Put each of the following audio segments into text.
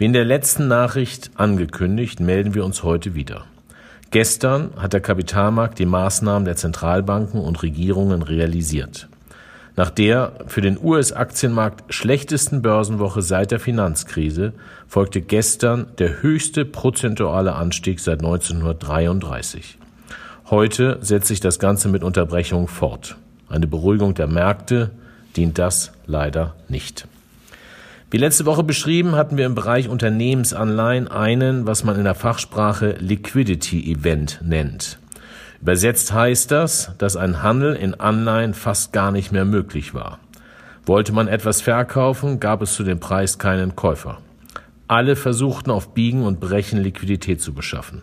Wie in der letzten Nachricht angekündigt, melden wir uns heute wieder. Gestern hat der Kapitalmarkt die Maßnahmen der Zentralbanken und Regierungen realisiert. Nach der für den US-Aktienmarkt schlechtesten Börsenwoche seit der Finanzkrise folgte gestern der höchste prozentuale Anstieg seit 1933. Heute setzt sich das Ganze mit Unterbrechung fort. Eine Beruhigung der Märkte dient das leider nicht. Wie letzte Woche beschrieben, hatten wir im Bereich Unternehmensanleihen einen, was man in der Fachsprache Liquidity Event nennt. Übersetzt heißt das, dass ein Handel in Anleihen fast gar nicht mehr möglich war. Wollte man etwas verkaufen, gab es zu dem Preis keinen Käufer. Alle versuchten auf Biegen und Brechen Liquidität zu beschaffen.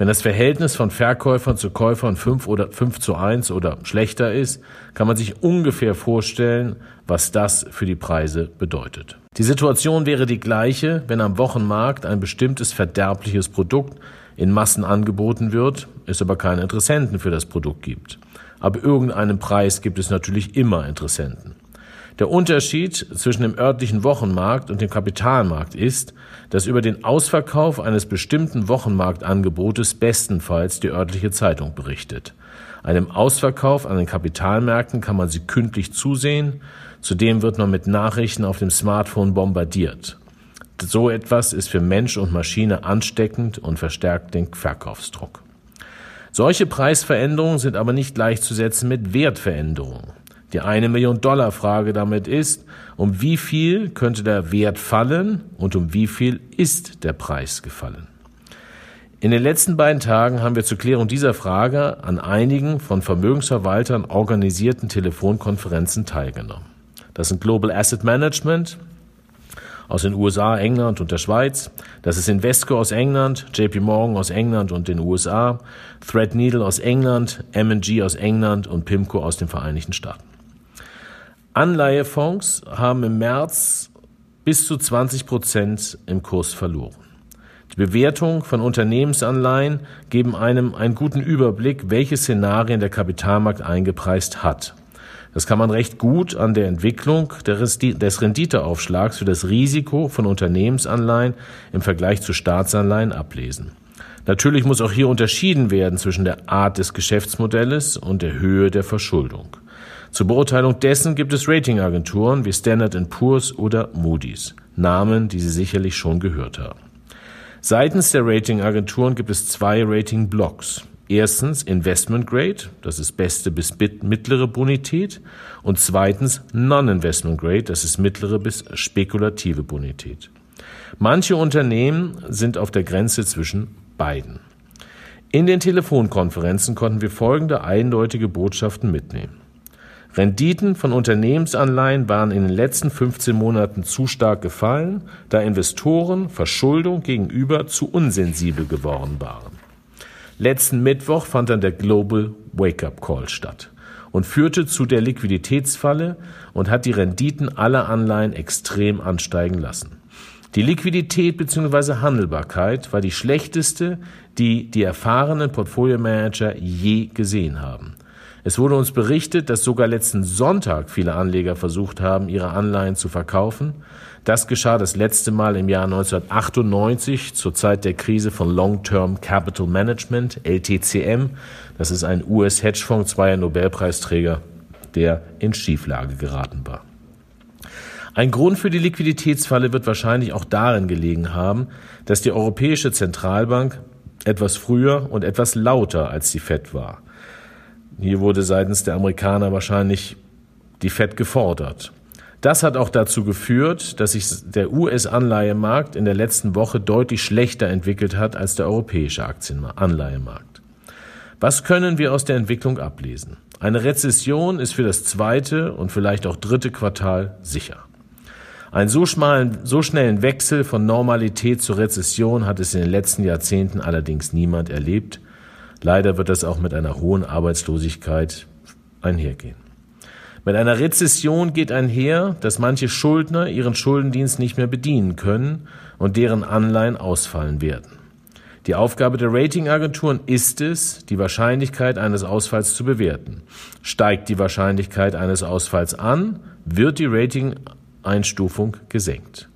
Wenn das Verhältnis von Verkäufern zu Käufern 5 oder 5 zu 1 oder schlechter ist, kann man sich ungefähr vorstellen, was das für die Preise bedeutet. Die Situation wäre die gleiche, wenn am Wochenmarkt ein bestimmtes verderbliches Produkt in Massen angeboten wird, es aber keine Interessenten für das Produkt gibt. Ab irgendeinem Preis gibt es natürlich immer Interessenten. Der Unterschied zwischen dem örtlichen Wochenmarkt und dem Kapitalmarkt ist, dass über den Ausverkauf eines bestimmten Wochenmarktangebotes bestenfalls die örtliche Zeitung berichtet. Einem Ausverkauf an den Kapitalmärkten kann man sie kündlich zusehen, zudem wird man mit Nachrichten auf dem Smartphone bombardiert. So etwas ist für Mensch und Maschine ansteckend und verstärkt den Verkaufsdruck. Solche Preisveränderungen sind aber nicht gleichzusetzen mit Wertveränderungen. Die eine Million Dollar Frage damit ist, um wie viel könnte der Wert fallen und um wie viel ist der Preis gefallen? In den letzten beiden Tagen haben wir zur Klärung dieser Frage an einigen von Vermögensverwaltern organisierten Telefonkonferenzen teilgenommen. Das sind Global Asset Management aus den USA, England und der Schweiz. Das ist Invesco aus England, JP Morgan aus England und den USA, Threadneedle aus England, M&G aus England und PIMCO aus den Vereinigten Staaten. Anleihefonds haben im März bis zu 20 Prozent im Kurs verloren. Die Bewertung von Unternehmensanleihen geben einem einen guten Überblick, welche Szenarien der Kapitalmarkt eingepreist hat. Das kann man recht gut an der Entwicklung des Renditeaufschlags für das Risiko von Unternehmensanleihen im Vergleich zu Staatsanleihen ablesen. Natürlich muss auch hier unterschieden werden zwischen der Art des Geschäftsmodells und der Höhe der Verschuldung. Zur Beurteilung dessen gibt es Ratingagenturen wie Standard Poor's oder Moody's, Namen, die Sie sicherlich schon gehört haben. Seitens der Ratingagenturen gibt es zwei Ratingblocks. Erstens Investment Grade, das ist beste bis mittlere Bonität, und zweitens Non-Investment Grade, das ist mittlere bis spekulative Bonität. Manche Unternehmen sind auf der Grenze zwischen beiden. In den Telefonkonferenzen konnten wir folgende eindeutige Botschaften mitnehmen. Renditen von Unternehmensanleihen waren in den letzten 15 Monaten zu stark gefallen, da Investoren Verschuldung gegenüber zu unsensibel geworden waren. Letzten Mittwoch fand dann der Global Wake-up Call statt und führte zu der Liquiditätsfalle und hat die Renditen aller Anleihen extrem ansteigen lassen. Die Liquidität bzw. Handelbarkeit war die schlechteste, die die erfahrenen Portfolio-Manager je gesehen haben. Es wurde uns berichtet, dass sogar letzten Sonntag viele Anleger versucht haben, ihre Anleihen zu verkaufen. Das geschah das letzte Mal im Jahr 1998 zur Zeit der Krise von Long-Term Capital Management, LTCM. Das ist ein US-Hedgefonds zweier Nobelpreisträger, der in Schieflage geraten war. Ein Grund für die Liquiditätsfalle wird wahrscheinlich auch darin gelegen haben, dass die Europäische Zentralbank etwas früher und etwas lauter als die Fed war. Hier wurde seitens der Amerikaner wahrscheinlich die Fed gefordert. Das hat auch dazu geführt, dass sich der US-Anleihemarkt in der letzten Woche deutlich schlechter entwickelt hat als der europäische Aktienanleihemarkt. Was können wir aus der Entwicklung ablesen? Eine Rezession ist für das zweite und vielleicht auch dritte Quartal sicher. Einen so schmalen, so schnellen Wechsel von Normalität zur Rezession hat es in den letzten Jahrzehnten allerdings niemand erlebt. Leider wird das auch mit einer hohen Arbeitslosigkeit einhergehen. Mit einer Rezession geht einher, dass manche Schuldner ihren Schuldendienst nicht mehr bedienen können und deren Anleihen ausfallen werden. Die Aufgabe der Ratingagenturen ist es, die Wahrscheinlichkeit eines Ausfalls zu bewerten. Steigt die Wahrscheinlichkeit eines Ausfalls an, wird die Rating-Einstufung gesenkt.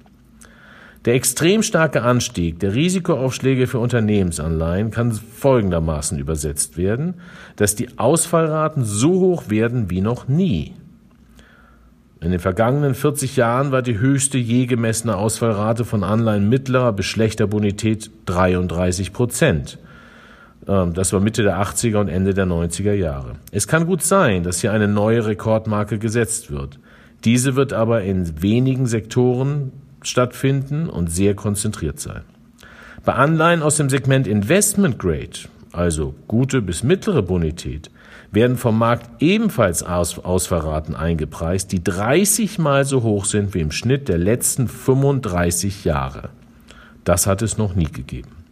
Der extrem starke Anstieg der Risikoaufschläge für Unternehmensanleihen kann folgendermaßen übersetzt werden, dass die Ausfallraten so hoch werden wie noch nie. In den vergangenen 40 Jahren war die höchste je gemessene Ausfallrate von Anleihen mittlerer bis schlechter Bonität 33 Prozent. Ähm, das war Mitte der 80er und Ende der 90er Jahre. Es kann gut sein, dass hier eine neue Rekordmarke gesetzt wird. Diese wird aber in wenigen Sektoren stattfinden und sehr konzentriert sein. Bei Anleihen aus dem Segment Investment Grade, also gute bis mittlere Bonität, werden vom Markt ebenfalls Aus Ausfallraten eingepreist, die 30 mal so hoch sind wie im Schnitt der letzten 35 Jahre. Das hat es noch nie gegeben.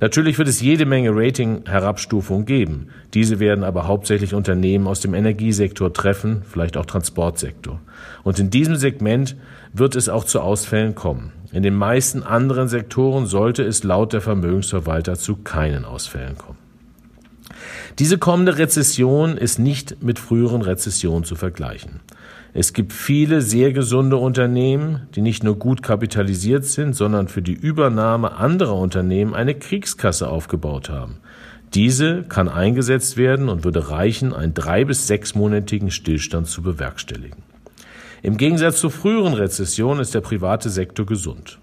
Natürlich wird es jede Menge Rating-Herabstufungen geben. Diese werden aber hauptsächlich Unternehmen aus dem Energiesektor treffen, vielleicht auch Transportsektor. Und in diesem Segment wird es auch zu Ausfällen kommen. In den meisten anderen Sektoren sollte es laut der Vermögensverwalter zu keinen Ausfällen kommen. Diese kommende Rezession ist nicht mit früheren Rezessionen zu vergleichen. Es gibt viele sehr gesunde Unternehmen, die nicht nur gut kapitalisiert sind, sondern für die Übernahme anderer Unternehmen eine Kriegskasse aufgebaut haben. Diese kann eingesetzt werden und würde reichen, einen drei- bis sechsmonatigen Stillstand zu bewerkstelligen. Im Gegensatz zu früheren Rezessionen ist der private Sektor gesund.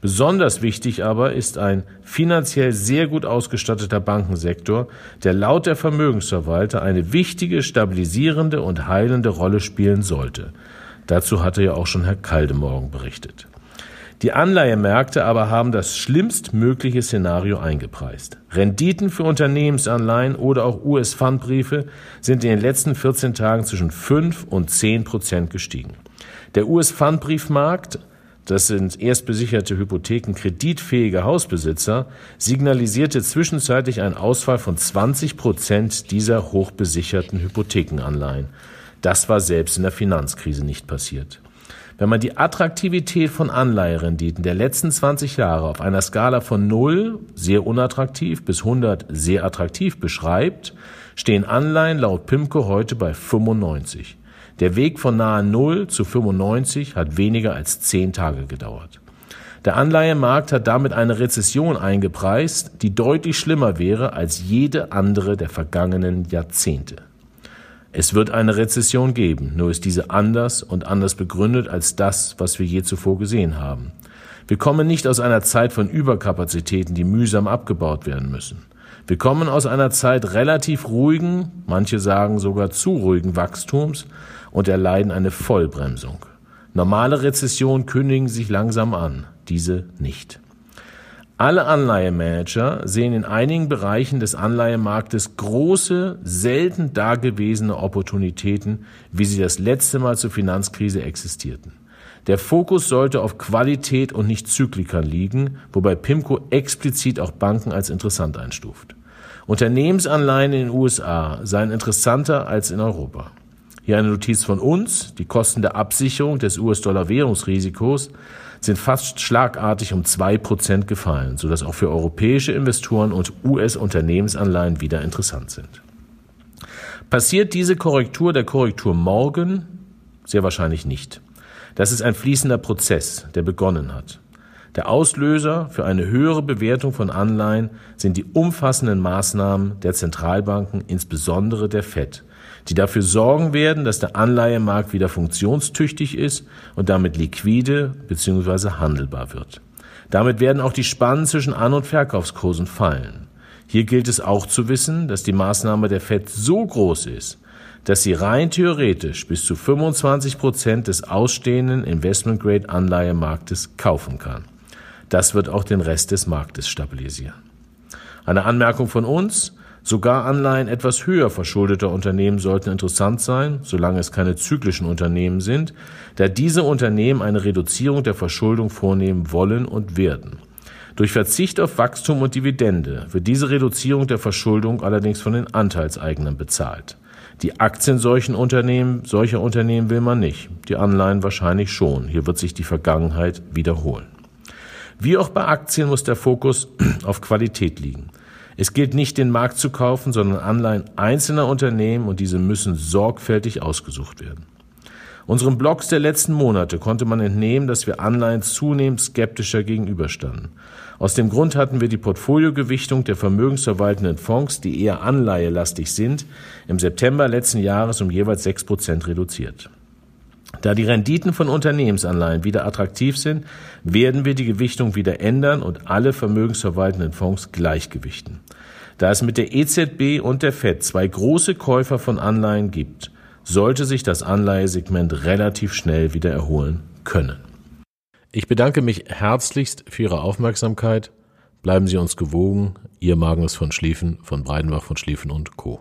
Besonders wichtig aber ist ein finanziell sehr gut ausgestatteter Bankensektor, der laut der Vermögensverwalter eine wichtige, stabilisierende und heilende Rolle spielen sollte. Dazu hatte ja auch schon Herr Kaldemorgen berichtet. Die Anleihemärkte aber haben das schlimmstmögliche Szenario eingepreist. Renditen für Unternehmensanleihen oder auch US-Pfandbriefe sind in den letzten 14 Tagen zwischen 5 und 10 Prozent gestiegen. Der US-Pfandbriefmarkt das sind erstbesicherte Hypotheken kreditfähige Hausbesitzer, signalisierte zwischenzeitlich einen Ausfall von 20 Prozent dieser hochbesicherten Hypothekenanleihen. Das war selbst in der Finanzkrise nicht passiert. Wenn man die Attraktivität von Anleiherenditen der letzten 20 Jahre auf einer Skala von 0, sehr unattraktiv, bis 100, sehr attraktiv beschreibt, stehen Anleihen laut PIMCO heute bei 95. Der Weg von nahe Null zu 95 hat weniger als zehn Tage gedauert. Der Anleihemarkt hat damit eine Rezession eingepreist, die deutlich schlimmer wäre als jede andere der vergangenen Jahrzehnte. Es wird eine Rezession geben, nur ist diese anders und anders begründet als das, was wir je zuvor gesehen haben. Wir kommen nicht aus einer Zeit von Überkapazitäten, die mühsam abgebaut werden müssen. Wir kommen aus einer Zeit relativ ruhigen, manche sagen sogar zu ruhigen Wachstums und erleiden eine Vollbremsung. Normale Rezessionen kündigen sich langsam an, diese nicht. Alle Anleihemanager sehen in einigen Bereichen des Anleihemarktes große, selten dagewesene Opportunitäten, wie sie das letzte Mal zur Finanzkrise existierten. Der Fokus sollte auf Qualität und nicht Zyklikern liegen, wobei PIMCO explizit auch Banken als interessant einstuft. Unternehmensanleihen in den USA seien interessanter als in Europa. Hier eine Notiz von uns. Die Kosten der Absicherung des US-Dollar-Währungsrisikos sind fast schlagartig um zwei Prozent gefallen, sodass auch für europäische Investoren und US-Unternehmensanleihen wieder interessant sind. Passiert diese Korrektur der Korrektur morgen? Sehr wahrscheinlich nicht. Das ist ein fließender Prozess, der begonnen hat. Der Auslöser für eine höhere Bewertung von Anleihen sind die umfassenden Maßnahmen der Zentralbanken, insbesondere der Fed, die dafür sorgen werden, dass der Anleihemarkt wieder funktionstüchtig ist und damit liquide bzw. handelbar wird. Damit werden auch die Spannen zwischen An- und Verkaufskursen fallen. Hier gilt es auch zu wissen, dass die Maßnahme der Fed so groß ist, dass sie rein theoretisch bis zu 25 Prozent des ausstehenden Investment-Grade-Anleihemarktes kaufen kann. Das wird auch den Rest des Marktes stabilisieren. Eine Anmerkung von uns. Sogar Anleihen etwas höher verschuldeter Unternehmen sollten interessant sein, solange es keine zyklischen Unternehmen sind, da diese Unternehmen eine Reduzierung der Verschuldung vornehmen wollen und werden. Durch Verzicht auf Wachstum und Dividende wird diese Reduzierung der Verschuldung allerdings von den Anteilseignern bezahlt. Die Aktien solchen Unternehmen, solcher Unternehmen will man nicht, die Anleihen wahrscheinlich schon. Hier wird sich die Vergangenheit wiederholen. Wie auch bei Aktien muss der Fokus auf Qualität liegen. Es gilt nicht, den Markt zu kaufen, sondern Anleihen einzelner Unternehmen und diese müssen sorgfältig ausgesucht werden. Unseren Blogs der letzten Monate konnte man entnehmen, dass wir Anleihen zunehmend skeptischer gegenüberstanden. Aus dem Grund hatten wir die Portfoliogewichtung der vermögensverwaltenden Fonds, die eher anleihelastig sind, im September letzten Jahres um jeweils sechs Prozent reduziert. Da die Renditen von Unternehmensanleihen wieder attraktiv sind, werden wir die Gewichtung wieder ändern und alle vermögensverwaltenden Fonds gleichgewichten. Da es mit der EZB und der FED zwei große Käufer von Anleihen gibt, sollte sich das Anleihesegment relativ schnell wieder erholen können. Ich bedanke mich herzlichst für Ihre Aufmerksamkeit. Bleiben Sie uns gewogen. Ihr Magnus von Schlieffen von Breidenbach von Schlieffen und Co.